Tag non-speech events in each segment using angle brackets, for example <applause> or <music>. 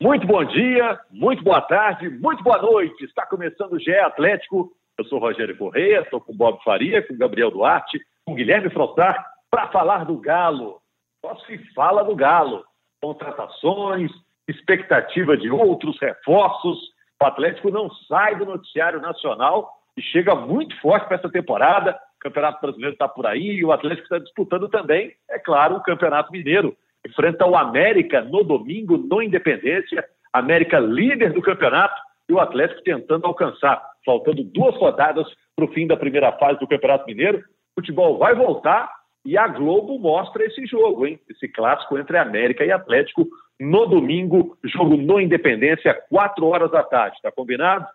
Muito bom dia, muito boa tarde, muito boa noite. Está começando o GE Atlético. Eu sou Rogério Correia, estou com Bob Faria, com Gabriel Duarte, com Guilherme Frossar, para falar do Galo. Só se fala do Galo. Contratações, expectativa de outros reforços. O Atlético não sai do noticiário nacional e chega muito forte para essa temporada. O Campeonato Brasileiro está por aí e o Atlético está disputando também, é claro, o Campeonato Mineiro enfrenta o América no domingo, no Independência. América líder do campeonato e o Atlético tentando alcançar, faltando duas rodadas para o fim da primeira fase do Campeonato Mineiro. O futebol vai voltar e a Globo mostra esse jogo, hein? Esse clássico entre América e Atlético no domingo, jogo no Independência, quatro horas da tarde. Está combinado?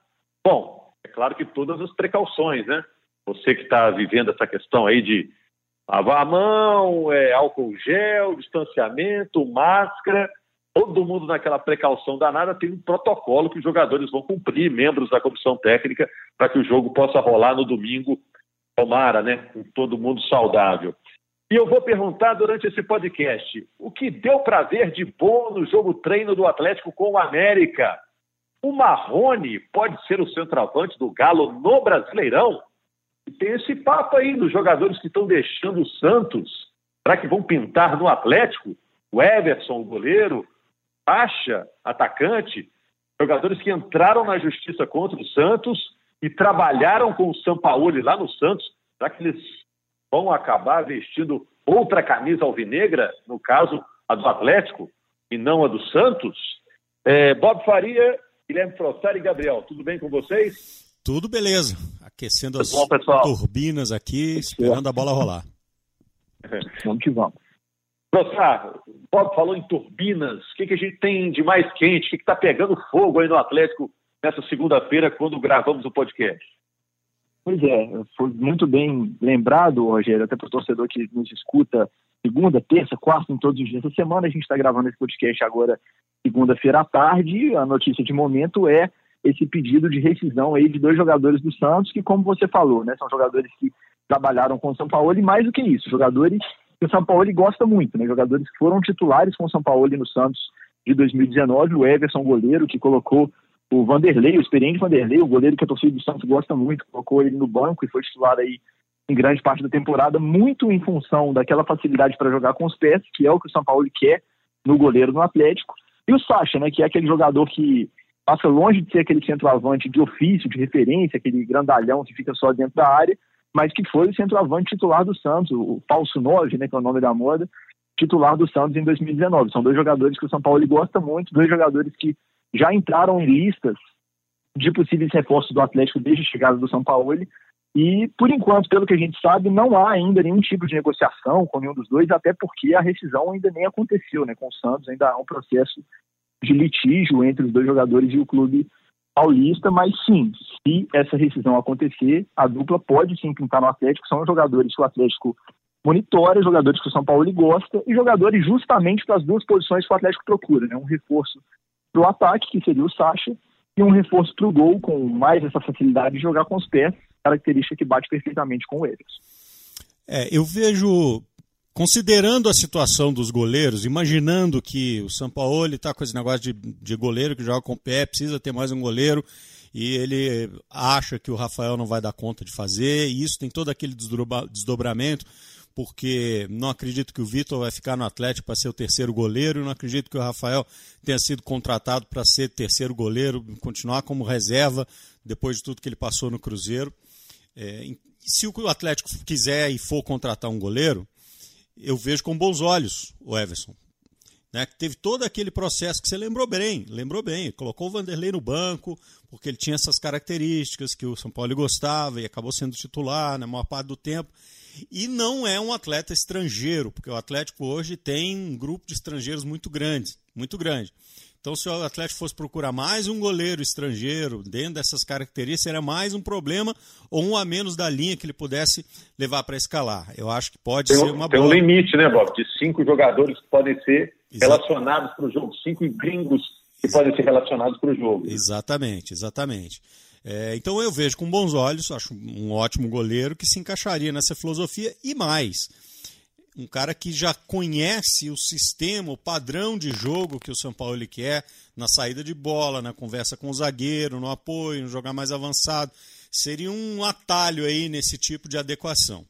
Bom, é claro que todas as precauções, né? Você que está vivendo essa questão aí de lavar a mão, é, álcool gel, distanciamento, máscara, todo mundo naquela precaução danada tem um protocolo que os jogadores vão cumprir, membros da comissão técnica, para que o jogo possa rolar no domingo, tomara, né, com todo mundo saudável. E eu vou perguntar durante esse podcast, o que deu para ver de bom no jogo treino do Atlético com o América? O Marrone pode ser o centroavante do Galo no Brasileirão? Tem esse papo aí dos jogadores que estão deixando o Santos para que vão pintar no Atlético. O Everson, o goleiro, Acha, atacante, jogadores que entraram na justiça contra o Santos e trabalharam com o Sampaoli lá no Santos. Será que eles vão acabar vestindo outra camisa alvinegra, no caso a do Atlético e não a do Santos? É, Bob Faria, Guilherme Frossari e Gabriel, tudo bem com vocês? Tudo beleza. Aquecendo as bom, turbinas aqui, esperando a bola rolar. <laughs> vamos que vamos. Professor, Bob falou em turbinas. O que, que a gente tem de mais quente? O que está pegando fogo aí no Atlético nessa segunda-feira, quando gravamos o podcast? Pois é, foi muito bem lembrado, Rogério, até para o torcedor que nos escuta segunda, terça, quarta, em todos os dias da semana. A gente está gravando esse podcast agora, segunda-feira à tarde. A notícia de momento é esse pedido de rescisão aí de dois jogadores do Santos, que, como você falou, né, são jogadores que trabalharam com o São Paulo e mais do que isso, jogadores que o São Paulo gosta muito, né, jogadores que foram titulares com o São Paulo no Santos de 2019, o Everson, goleiro, que colocou o Vanderlei, o experiente Vanderlei, o goleiro que a torcida do Santos gosta muito, colocou ele no banco e foi titular aí em grande parte da temporada, muito em função daquela facilidade para jogar com os pés, que é o que o São Paulo quer no goleiro no Atlético. E o Sacha, né, que é aquele jogador que passa longe de ser aquele centroavante de ofício, de referência, aquele grandalhão que fica só dentro da área, mas que foi o centroavante titular do Santos, o falso 9, né, que é o nome da moda, titular do Santos em 2019. São dois jogadores que o São Paulo gosta muito, dois jogadores que já entraram em listas de possíveis reforços do Atlético desde a chegada do São Paulo. E, por enquanto, pelo que a gente sabe, não há ainda nenhum tipo de negociação com nenhum dos dois, até porque a rescisão ainda nem aconteceu né, com o Santos, ainda há um processo de litígio entre os dois jogadores e o clube paulista, mas sim, se essa rescisão acontecer, a dupla pode sim pintar no Atlético, são jogadores que o Atlético monitora, jogadores que o São Paulo gosta e jogadores justamente para as duas posições que o Atlético procura, né? um reforço para o ataque, que seria o Sacha, e um reforço para o gol, com mais essa facilidade de jogar com os pés, característica que bate perfeitamente com o Everson. É, eu vejo Considerando a situação dos goleiros, imaginando que o São Paulo está com esse negócio de, de goleiro que joga com o pé, precisa ter mais um goleiro, e ele acha que o Rafael não vai dar conta de fazer, e isso tem todo aquele desdobramento, porque não acredito que o Vitor vai ficar no Atlético para ser o terceiro goleiro, não acredito que o Rafael tenha sido contratado para ser terceiro goleiro, continuar como reserva depois de tudo que ele passou no Cruzeiro. É, se o Atlético quiser e for contratar um goleiro, eu vejo com bons olhos o Everson. Né, que teve todo aquele processo que você lembrou bem, lembrou bem, colocou o Vanderlei no banco, porque ele tinha essas características que o São Paulo gostava e acabou sendo titular na maior parte do tempo. E não é um atleta estrangeiro, porque o Atlético hoje tem um grupo de estrangeiros muito grande, muito grande. Então, se o Atlético fosse procurar mais um goleiro estrangeiro dentro dessas características, seria mais um problema ou um a menos da linha que ele pudesse levar para escalar. Eu acho que pode tem ser uma tem boa. Tem um limite, né, Bob? De cinco jogadores que podem ser Exato. relacionados para o jogo, cinco gringos que Exato. podem ser relacionados para o jogo. Exatamente, exatamente. É, então eu vejo com bons olhos, acho um ótimo goleiro que se encaixaria nessa filosofia e mais um cara que já conhece o sistema, o padrão de jogo que o São Paulo quer na saída de bola, na conversa com o zagueiro, no apoio, no jogar mais avançado. Seria um atalho aí nesse tipo de adequação.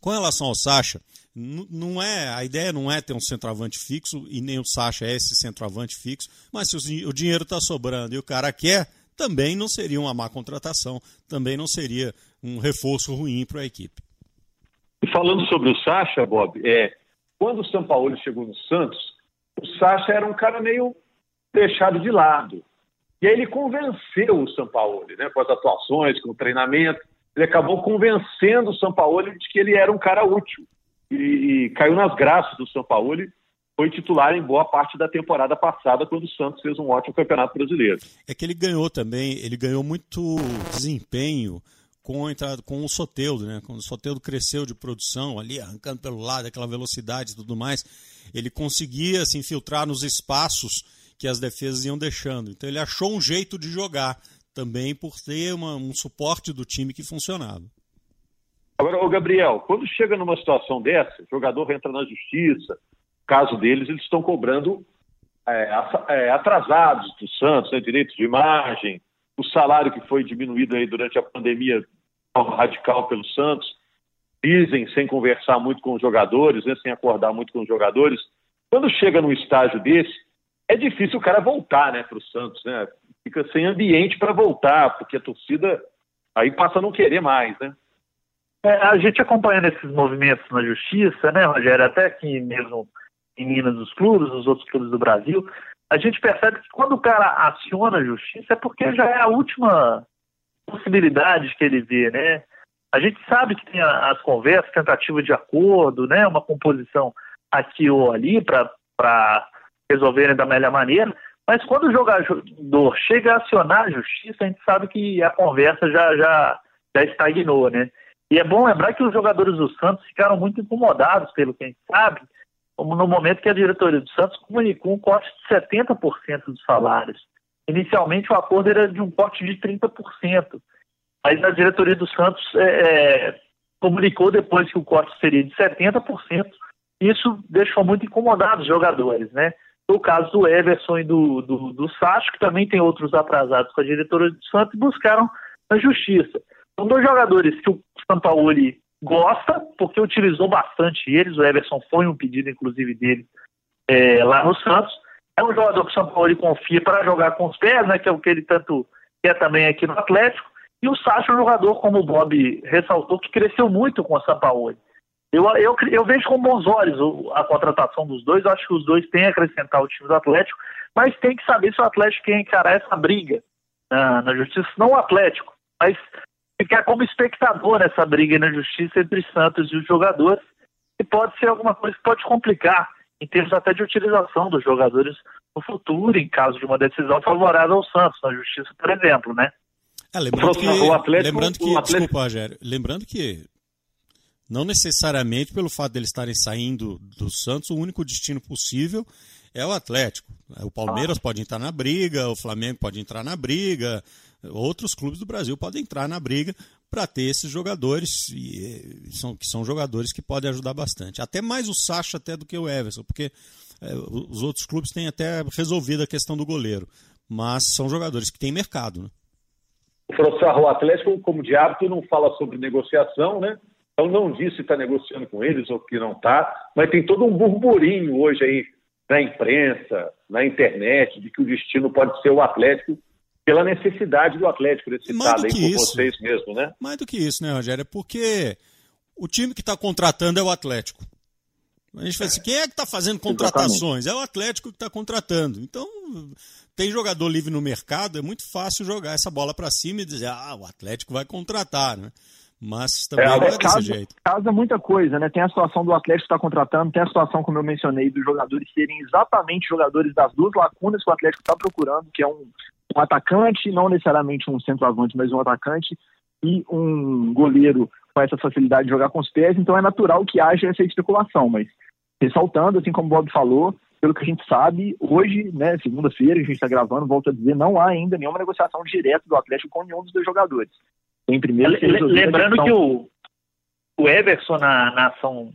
Com relação ao Sacha, não é a ideia não é ter um centroavante fixo e nem o Sacha é esse centroavante fixo, mas se o dinheiro está sobrando e o cara quer, também não seria uma má contratação, também não seria um reforço ruim para a equipe. Falando sobre o Sacha, Bob, é, quando o São Paulo chegou no Santos, o Sacha era um cara meio deixado de lado. E aí ele convenceu o São Paulo, né, com as atuações, com o treinamento. Ele acabou convencendo o São Paulo de que ele era um cara útil. E, e caiu nas graças do São Paulo. Foi titular em boa parte da temporada passada, quando o Santos fez um ótimo campeonato brasileiro. É que ele ganhou também, ele ganhou muito desempenho com entrada, com o Soteudo, né? Quando o Soteudo cresceu de produção ali, arrancando pelo lado, aquela velocidade e tudo mais, ele conseguia se infiltrar nos espaços que as defesas iam deixando. Então ele achou um jeito de jogar também por ter uma, um suporte do time que funcionava. Agora, o Gabriel, quando chega numa situação dessa, o jogador entra na justiça, caso deles, eles estão cobrando é, é atrasados do Santos, né, direitos de imagem, o salário que foi diminuído aí durante a pandemia radical pelo Santos, dizem sem conversar muito com os jogadores, né, sem acordar muito com os jogadores. Quando chega num estágio desse, é difícil o cara voltar né, para o Santos, né? Fica sem ambiente para voltar, porque a torcida aí passa a não querer mais, né? É, a gente acompanhando esses movimentos na justiça, né, Rogério, até aqui mesmo em Minas dos clubes, nos outros clubes do Brasil, a gente percebe que quando o cara aciona a justiça é porque já é a última possibilidades que ele vê, né? A gente sabe que tem as conversas, tentativa de acordo, né? Uma composição aqui ou ali para resolverem da melhor maneira. Mas quando o jogador chega a acionar a justiça, a gente sabe que a conversa já, já, já estagnou, né? E é bom lembrar que os jogadores do Santos ficaram muito incomodados, pelo que a gente sabe, no momento que a diretoria do Santos comunicou um corte de 70% dos salários. Inicialmente o acordo era de um corte de 30%. Mas a diretoria do Santos é, é, comunicou depois que o corte seria de 70%. Isso deixou muito incomodados os jogadores, né? No caso do Everson e do, do, do Sacho, que também tem outros atrasados com a diretoria do Santos, buscaram a justiça. São dois jogadores que o Sampaoli gosta, porque utilizou bastante eles. O Everson foi um pedido, inclusive, dele é, lá no Santos. É um jogador que o São Paulo confia para jogar com os pés, né, que é o que ele tanto quer também aqui no Atlético. E o Sacha é um jogador, como o Bob ressaltou, que cresceu muito com o São Paulo. Eu, eu, eu vejo com bons olhos a contratação dos dois. Eu acho que os dois têm a acrescentar o time do Atlético, mas tem que saber se o Atlético quer encarar essa briga na, na justiça, não o Atlético, mas ficar como espectador nessa briga na justiça entre Santos e os jogadores. E pode ser alguma coisa que pode complicar em termos até de utilização dos jogadores no futuro, em caso de uma decisão favorável ao Santos, na justiça, por exemplo, né? É, lembrando, que, o Atlético, lembrando que, o Atlético... desculpa, Rogério, lembrando que não necessariamente pelo fato deles estarem saindo do Santos, o único destino possível é o Atlético. O Palmeiras ah. pode entrar na briga, o Flamengo pode entrar na briga, outros clubes do Brasil podem entrar na briga para ter esses jogadores e, são, que são jogadores que podem ajudar bastante. Até mais o Sacha até do que o Everson, porque é, os outros clubes têm até resolvido a questão do goleiro, mas são jogadores que têm mercado. Né? O professor o Atlético, como de hábito, não fala sobre negociação, né? Então não disse se está negociando com eles ou que não está, mas tem todo um burburinho hoje aí na imprensa, na internet, de que o destino pode ser o Atlético pela necessidade do Atlético, nesse citado aí por isso, vocês mesmo, né? Mais do que isso, né, Rogério? É porque o time que está contratando é o Atlético. A gente fala assim, quem é que está fazendo contratações? Exatamente. É o Atlético que está contratando. Então, tem jogador livre no mercado, é muito fácil jogar essa bola para cima e dizer, ah, o Atlético vai contratar, né? Mas também é, não é desse jeito. Casa muita coisa, né? Tem a situação do Atlético estar tá contratando, tem a situação, como eu mencionei, dos jogadores serem exatamente jogadores das duas lacunas que o Atlético está procurando, que é um, um atacante, não necessariamente um centroavante, mas um atacante, e um goleiro com essa facilidade de jogar com os pés, então é natural que haja essa especulação, mas ressaltando, assim como o Bob falou, pelo que a gente sabe, hoje, né, segunda-feira, a gente está gravando, volto a dizer, não há ainda nenhuma negociação direta do Atlético com nenhum dos dois jogadores. Tem primeiro Lembrando que o, o Everson na, na ação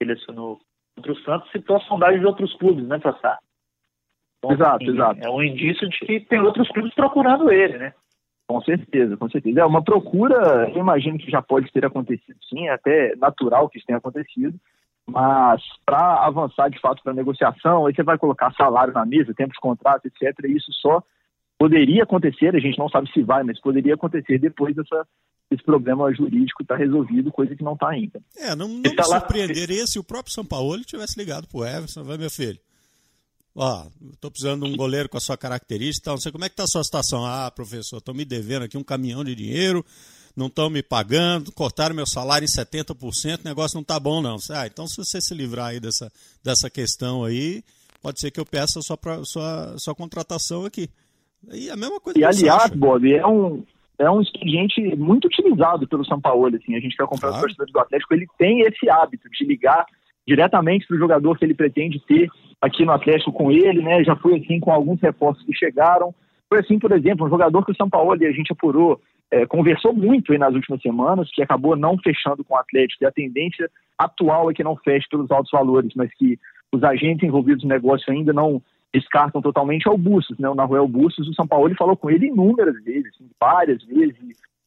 ele assinou contra o Santos, citou a sondagem de outros clubes, né, Sassá? Então, exato, assim, exato. É um indício de que tem outros clubes procurando ele, né? Com certeza, com certeza. É uma procura, eu imagino que já pode ter acontecido sim, é até natural que isso tenha acontecido, mas para avançar de fato para negociação, aí você vai colocar salário na mesa, tempo de contrato, etc. E isso só poderia acontecer, a gente não sabe se vai, mas poderia acontecer depois dessa, esse problema jurídico estar tá resolvido, coisa que não está ainda. É, não, não me tá surpreenderia lá... se o próprio São Paulo tivesse ligado para o Everson, vai meu filho, Ó, estou precisando de um goleiro com a sua característica, não sei como é que está a sua situação. Ah, professor, estou me devendo aqui um caminhão de dinheiro, não estão me pagando, cortaram meu salário em 70%, o negócio não está bom não. Ah, então se você se livrar aí dessa, dessa questão aí, pode ser que eu peça a sua, sua, sua contratação aqui. E a mesma coisa E aliás, Bob, é um, é um expediente muito utilizado pelo São Paulo, assim, a gente quer comprar claro. os torcedores do Atlético, ele tem esse hábito de ligar diretamente para o jogador que ele pretende ter aqui no Atlético com ele, né? Já foi assim com alguns reforços que chegaram. Foi assim, por exemplo, um jogador que o São Paulo, a gente apurou, é, conversou muito aí nas últimas semanas, que acabou não fechando com o Atlético, e a tendência atual é que não feche pelos altos valores, mas que os agentes envolvidos no negócio ainda não descartam totalmente, é o Bustos, né? O Naruel Bustos, o São Paulo falou com ele inúmeras vezes, várias vezes.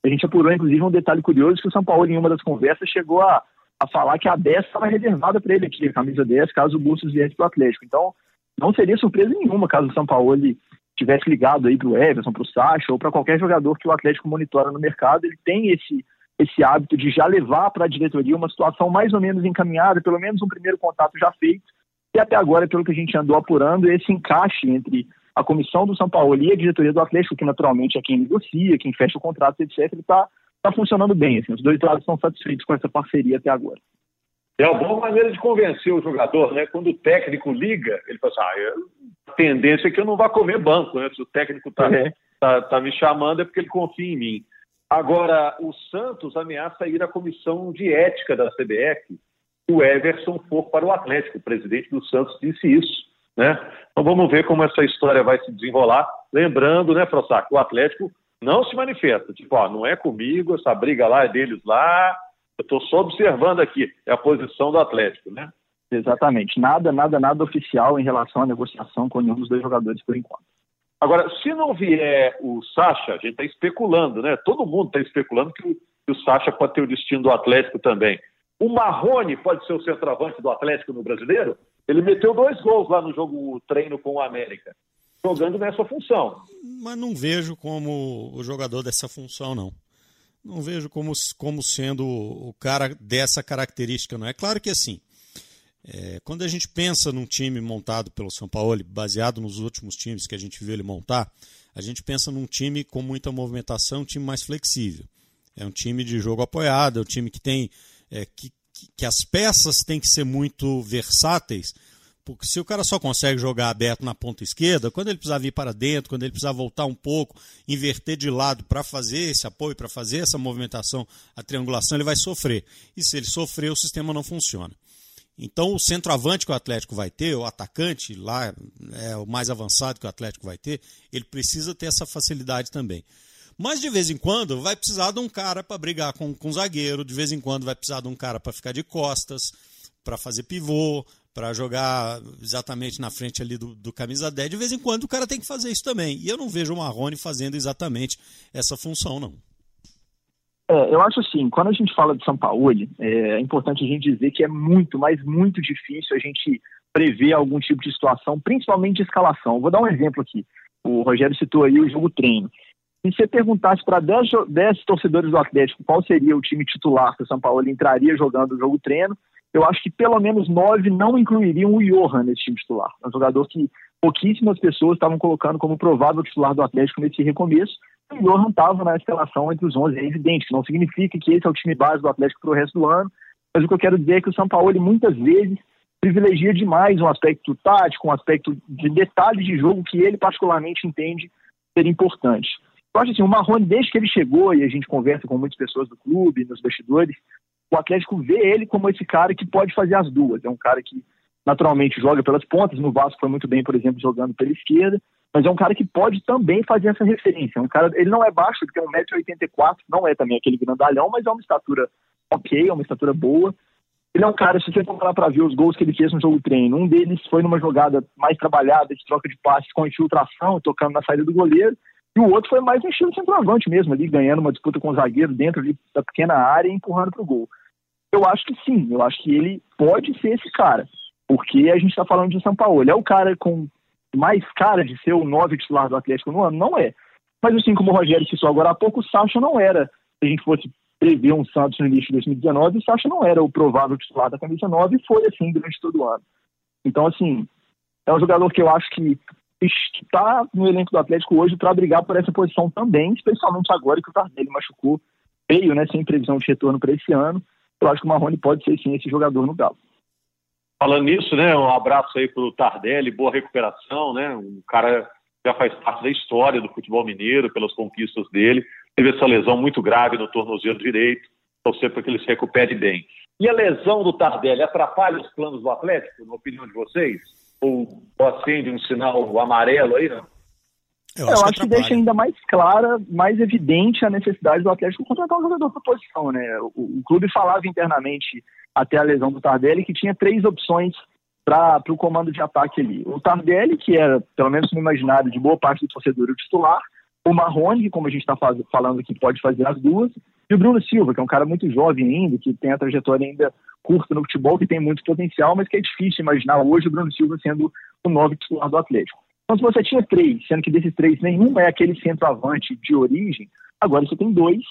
A gente apurou, inclusive, um detalhe curioso, que o São Paulo, em uma das conversas, chegou a a falar que a 10 estava reservada para ele aqui, a camisa 10, caso o Bustos viesse para o Atlético. Então, não seria surpresa nenhuma caso o São Paulo tivesse ligado aí para o Everson, para o Sacha ou para qualquer jogador que o Atlético monitora no mercado. Ele tem esse, esse hábito de já levar para a diretoria uma situação mais ou menos encaminhada, pelo menos um primeiro contato já feito. E até agora, pelo que a gente andou apurando, esse encaixe entre a comissão do São Paulo e a diretoria do Atlético, que naturalmente é quem negocia, quem fecha o contrato, etc., está está funcionando bem. Assim, os dois lados estão satisfeitos com essa parceria até agora. É uma boa maneira de convencer o jogador, né? Quando o técnico liga, ele fala assim, ah, a tendência é que eu não vá comer banco, né? Se o técnico está é. tá, tá me chamando é porque ele confia em mim. Agora, o Santos ameaça ir à comissão de ética da CBF o Everson for para o Atlético. O presidente do Santos disse isso. Né? Então vamos ver como essa história vai se desenrolar. Lembrando, né, Frossac, o Atlético não se manifesta. Tipo, ó, não é comigo, essa briga lá é deles lá, eu estou só observando aqui, é a posição do Atlético, né? Exatamente. Nada, nada, nada oficial em relação à negociação com nenhum dos dois jogadores por enquanto. Agora, se não vier o Sacha, a gente está especulando, né? Todo mundo está especulando que o, que o Sacha pode ter o destino do Atlético também. O Marrone pode ser o centroavante do Atlético no brasileiro? Ele meteu dois gols lá no jogo treino com o América jogando nessa função. Mas não vejo como o jogador dessa função, não. Não vejo como, como sendo o cara dessa característica, não. É claro que assim, é, quando a gente pensa num time montado pelo São Paulo, baseado nos últimos times que a gente viu ele montar, a gente pensa num time com muita movimentação, um time mais flexível. É um time de jogo apoiado, é um time que tem. É, que, que as peças têm que ser muito versáteis porque se o cara só consegue jogar aberto na ponta esquerda, quando ele precisar vir para dentro, quando ele precisar voltar um pouco, inverter de lado para fazer esse apoio, para fazer essa movimentação, a triangulação, ele vai sofrer. E se ele sofrer, o sistema não funciona. Então, o centroavante que o Atlético vai ter, o atacante lá, é o mais avançado que o Atlético vai ter, ele precisa ter essa facilidade também. Mas de vez em quando vai precisar de um cara para brigar com, com o zagueiro, de vez em quando vai precisar de um cara para ficar de costas, para fazer pivô, para jogar exatamente na frente ali do, do, camisa 10, de vez em quando o cara tem que fazer isso também. E eu não vejo o Marrone fazendo exatamente essa função, não. É, eu acho assim, quando a gente fala de São Paulo, é, é importante a gente dizer que é muito, mas muito difícil a gente prever algum tipo de situação, principalmente de escalação. Vou dar um exemplo aqui. O Rogério citou aí o jogo treino. Se você perguntasse para 10, 10 torcedores do Atlético qual seria o time titular que o São Paulo entraria jogando o jogo treino, eu acho que pelo menos nove não incluiriam o Johan nesse time titular. É um jogador que pouquíssimas pessoas estavam colocando como provável titular do Atlético nesse recomeço. O Johan estava na escalação entre os 11, é evidente. Não significa que esse é o time base do Atlético para o resto do ano, mas o que eu quero dizer é que o São Paulo muitas vezes privilegia demais um aspecto tático, um aspecto de detalhes de jogo que ele particularmente entende ser importante. Eu acho assim, o Marrone, desde que ele chegou, e a gente conversa com muitas pessoas do clube, nos bastidores, o Atlético vê ele como esse cara que pode fazer as duas. É um cara que naturalmente joga pelas pontas, no Vasco foi muito bem, por exemplo, jogando pela esquerda, mas é um cara que pode também fazer essa referência. É um cara, ele não é baixo, ele tem 1,84m, não é também aquele grandalhão, mas é uma estatura ok, é uma estatura boa. Ele é um cara, se você lá para ver os gols que ele fez no jogo treino, um deles foi numa jogada mais trabalhada, de troca de passes com infiltração, tocando na saída do goleiro, e o outro foi mais um estilo centroavante mesmo, ali ganhando uma disputa com o zagueiro dentro ali da pequena área e empurrando para o gol. Eu acho que sim, eu acho que ele pode ser esse cara, porque a gente está falando de São Paulo. Ele é o cara com mais cara de ser o nove titular do Atlético no ano? Não é. Mas assim como o Rogério citou agora há pouco, o Sacha não era. Se a gente fosse prever um Santos no início de 2019, o Sacha não era o provável titular da camisa 9 e foi assim durante todo o ano. Então, assim, é um jogador que eu acho que está no elenco do Atlético hoje para brigar por essa posição também, especialmente agora que o Tardelli machucou, veio, né, sem previsão de retorno para esse ano. Eu acho que o Marrone pode ser sim esse jogador no Galo. Falando nisso, né, um abraço aí para o Tardelli, boa recuperação, né, um cara já faz parte da história do futebol mineiro, pelas conquistas dele, teve essa lesão muito grave no tornozelo direito, torcer para que ele se recupere bem. E a lesão do Tardelli atrapalha os planos do Atlético, na opinião de vocês? Ou acende um sinal amarelo aí, não? Eu acho, Eu acho que, que, deixa ainda mais clara, mais evidente a necessidade do Atlético contratar um jogador por posição, né? O, o, clube falava internamente até a lesão do Tardelli que tinha três opções para o comando de ataque ali. O Tardelli, que era, pelo menos no imaginário de boa parte do torcedor, o titular, o Marrone, como a gente está falando aqui, pode fazer as duas, e o Bruno Silva, que é um cara muito jovem ainda, que tem a trajetória ainda curta no futebol, que tem muito potencial, mas que é difícil imaginar hoje o Bruno Silva sendo o novo titular do Atlético. Então, se você tinha três, sendo que desses três nenhum é aquele centroavante de origem, agora você tem dois.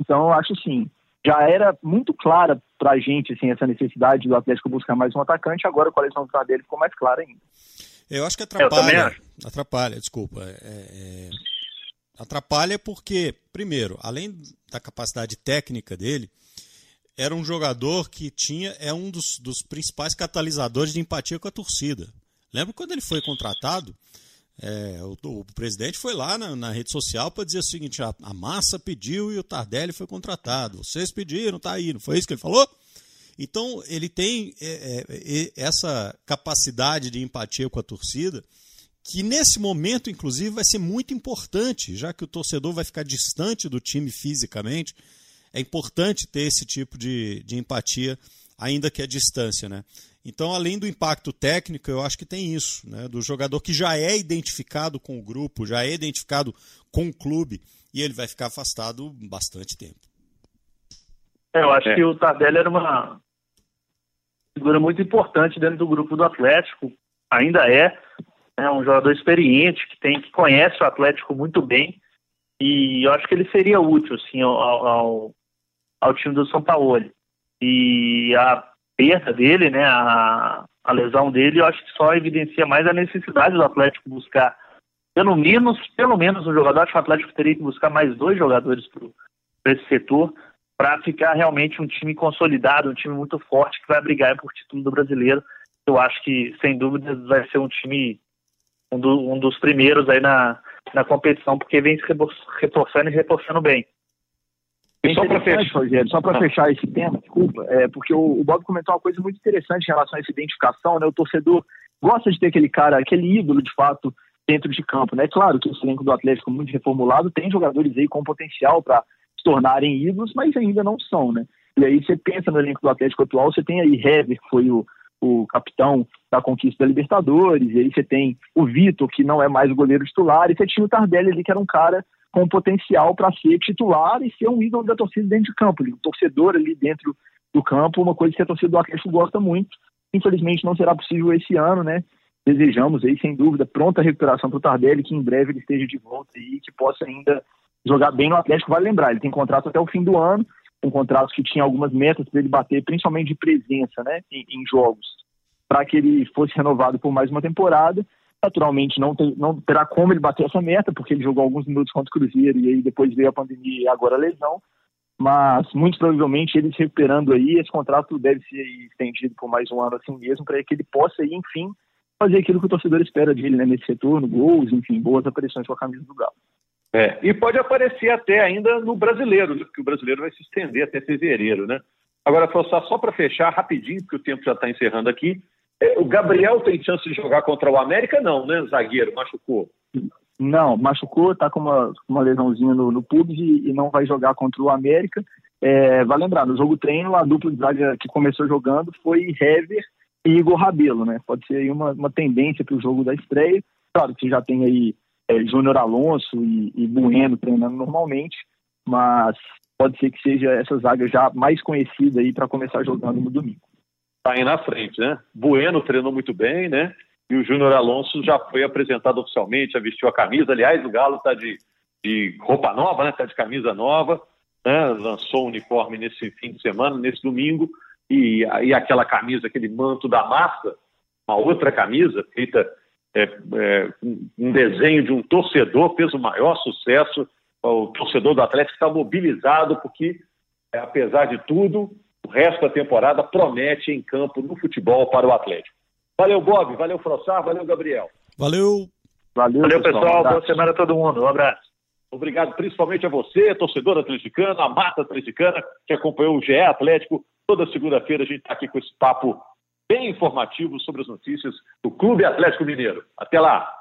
Então, eu acho assim, já era muito clara para a gente assim, essa necessidade do Atlético buscar mais um atacante, agora com a lesão do dele ficou mais clara ainda. Eu acho que atrapalha. Atrapalha, desculpa. É, é, atrapalha porque, primeiro, além da capacidade técnica dele, era um jogador que tinha é um dos, dos principais catalisadores de empatia com a torcida. Lembra quando ele foi contratado? É, o, o, presidente foi lá na, na rede social para dizer o seguinte: a, a, massa pediu e o Tardelli foi contratado. Vocês pediram, tá aí. Não foi isso que ele falou? Então, ele tem é, é, essa capacidade de empatia com a torcida, que nesse momento, inclusive, vai ser muito importante, já que o torcedor vai ficar distante do time fisicamente. É importante ter esse tipo de, de empatia, ainda que à distância, né? Então, além do impacto técnico, eu acho que tem isso, né? Do jogador que já é identificado com o grupo, já é identificado com o clube, e ele vai ficar afastado bastante tempo. É, eu acho é. que o Tardelli era uma figura muito importante dentro do grupo do Atlético, ainda é, é um jogador experiente, que tem que conhece o Atlético muito bem, e eu acho que ele seria útil, assim, ao, ao, ao time do São Paulo. E a perda dele, né, a, a lesão dele, eu acho que só evidencia mais a necessidade do Atlético buscar pelo menos, pelo menos um jogador. Acho que o Atlético teria que buscar mais dois jogadores para esse setor para ficar realmente um time consolidado, um time muito forte que vai brigar por título do brasileiro. Eu acho que, sem dúvida, vai ser um time, um, do, um dos primeiros aí na, na competição, porque vem se reforçando e reforçando bem. É só para fechar, Rogério, só para ah. fechar esse tema, desculpa, é porque o, o, Bob comentou uma coisa muito interessante em relação a essa identificação, né? O torcedor gosta de ter aquele cara, aquele ídolo de fato dentro de campo, né? Claro que o elenco do Atlético muito reformulado tem jogadores aí com potencial para se tornarem ídolos, mas ainda não são, né? E aí você pensa no elenco do Atlético atual, você tem aí Hever, que foi o, o capitão da conquista da Libertadores, e aí você tem o Vitor, que não é mais o goleiro titular, e você tinha o Tardelli ali, que era um cara com potencial para ser titular e ser um ídolo da torcida dentro de campo, um torcedor ali dentro do campo, uma coisa que a torcida do Atlético gosta muito. Infelizmente não será possível esse ano, né? Desejamos aí, sem dúvida, pronta recuperação para o Tardelli, que em breve ele esteja de volta e que possa ainda jogar bem no Atlético. Vale lembrar, ele tem contrato até o fim do ano, um contrato que tinha algumas metas para ele bater, principalmente de presença, né, em, em jogos, para que ele fosse renovado por mais uma temporada. Naturalmente, não, tem, não terá como ele bater essa meta, porque ele jogou alguns minutos contra o Cruzeiro e aí depois veio a pandemia e agora a lesão. Mas, muito provavelmente, ele se recuperando aí, esse contrato deve ser estendido por mais um ano assim mesmo, para que ele possa, aí, enfim, fazer aquilo que o torcedor espera dele, né, nesse retorno, gols, enfim, boas aparições com a camisa do Galo. É, e pode aparecer até ainda no brasileiro, né, porque o brasileiro vai se estender até fevereiro, né? Agora, só para fechar rapidinho, porque o tempo já está encerrando aqui, é, o Gabriel tem chance de jogar contra o América? Não, né? Zagueiro, machucou. Não, machucou, tá com uma, uma lesãozinha no, no e, e, não vai jogar contra o América. É, vai lembrar, no jogo treino, a dupla de zaga que começou jogando foi Hever e Igor Rabelo, né? Pode ser aí uma, uma tendência para o jogo da estreia. Claro que já tem aí é, Júnior Alonso e, e Bueno treinando normalmente, mas pode ser que seja essa zaga já mais conhecida aí para começar jogando no domingo. Tá aí na frente, né? Bueno treinou muito bem, né? E o Júnior Alonso já foi apresentado oficialmente, já vestiu a camisa. Aliás, o Galo está de, de roupa nova, né? Está de camisa nova, né? Lançou o uniforme nesse fim de semana, nesse domingo. E, e aquela camisa, aquele manto da massa, uma outra camisa feita é, é, um desenho de um torcedor, fez o maior sucesso. O torcedor do Atlético está mobilizado porque, é, apesar de tudo, o resto da temporada promete em campo no futebol para o Atlético. Valeu, Bob, valeu, Frossar, valeu, Gabriel. Valeu. Valeu, valeu pessoal. pessoal. Boa semana a todo mundo. Um abraço. Obrigado principalmente a você, torcedor atleticano, a mata atleticana, que acompanhou o GE Atlético. Toda segunda-feira a gente está aqui com esse papo bem informativo sobre as notícias do Clube Atlético Mineiro. Até lá!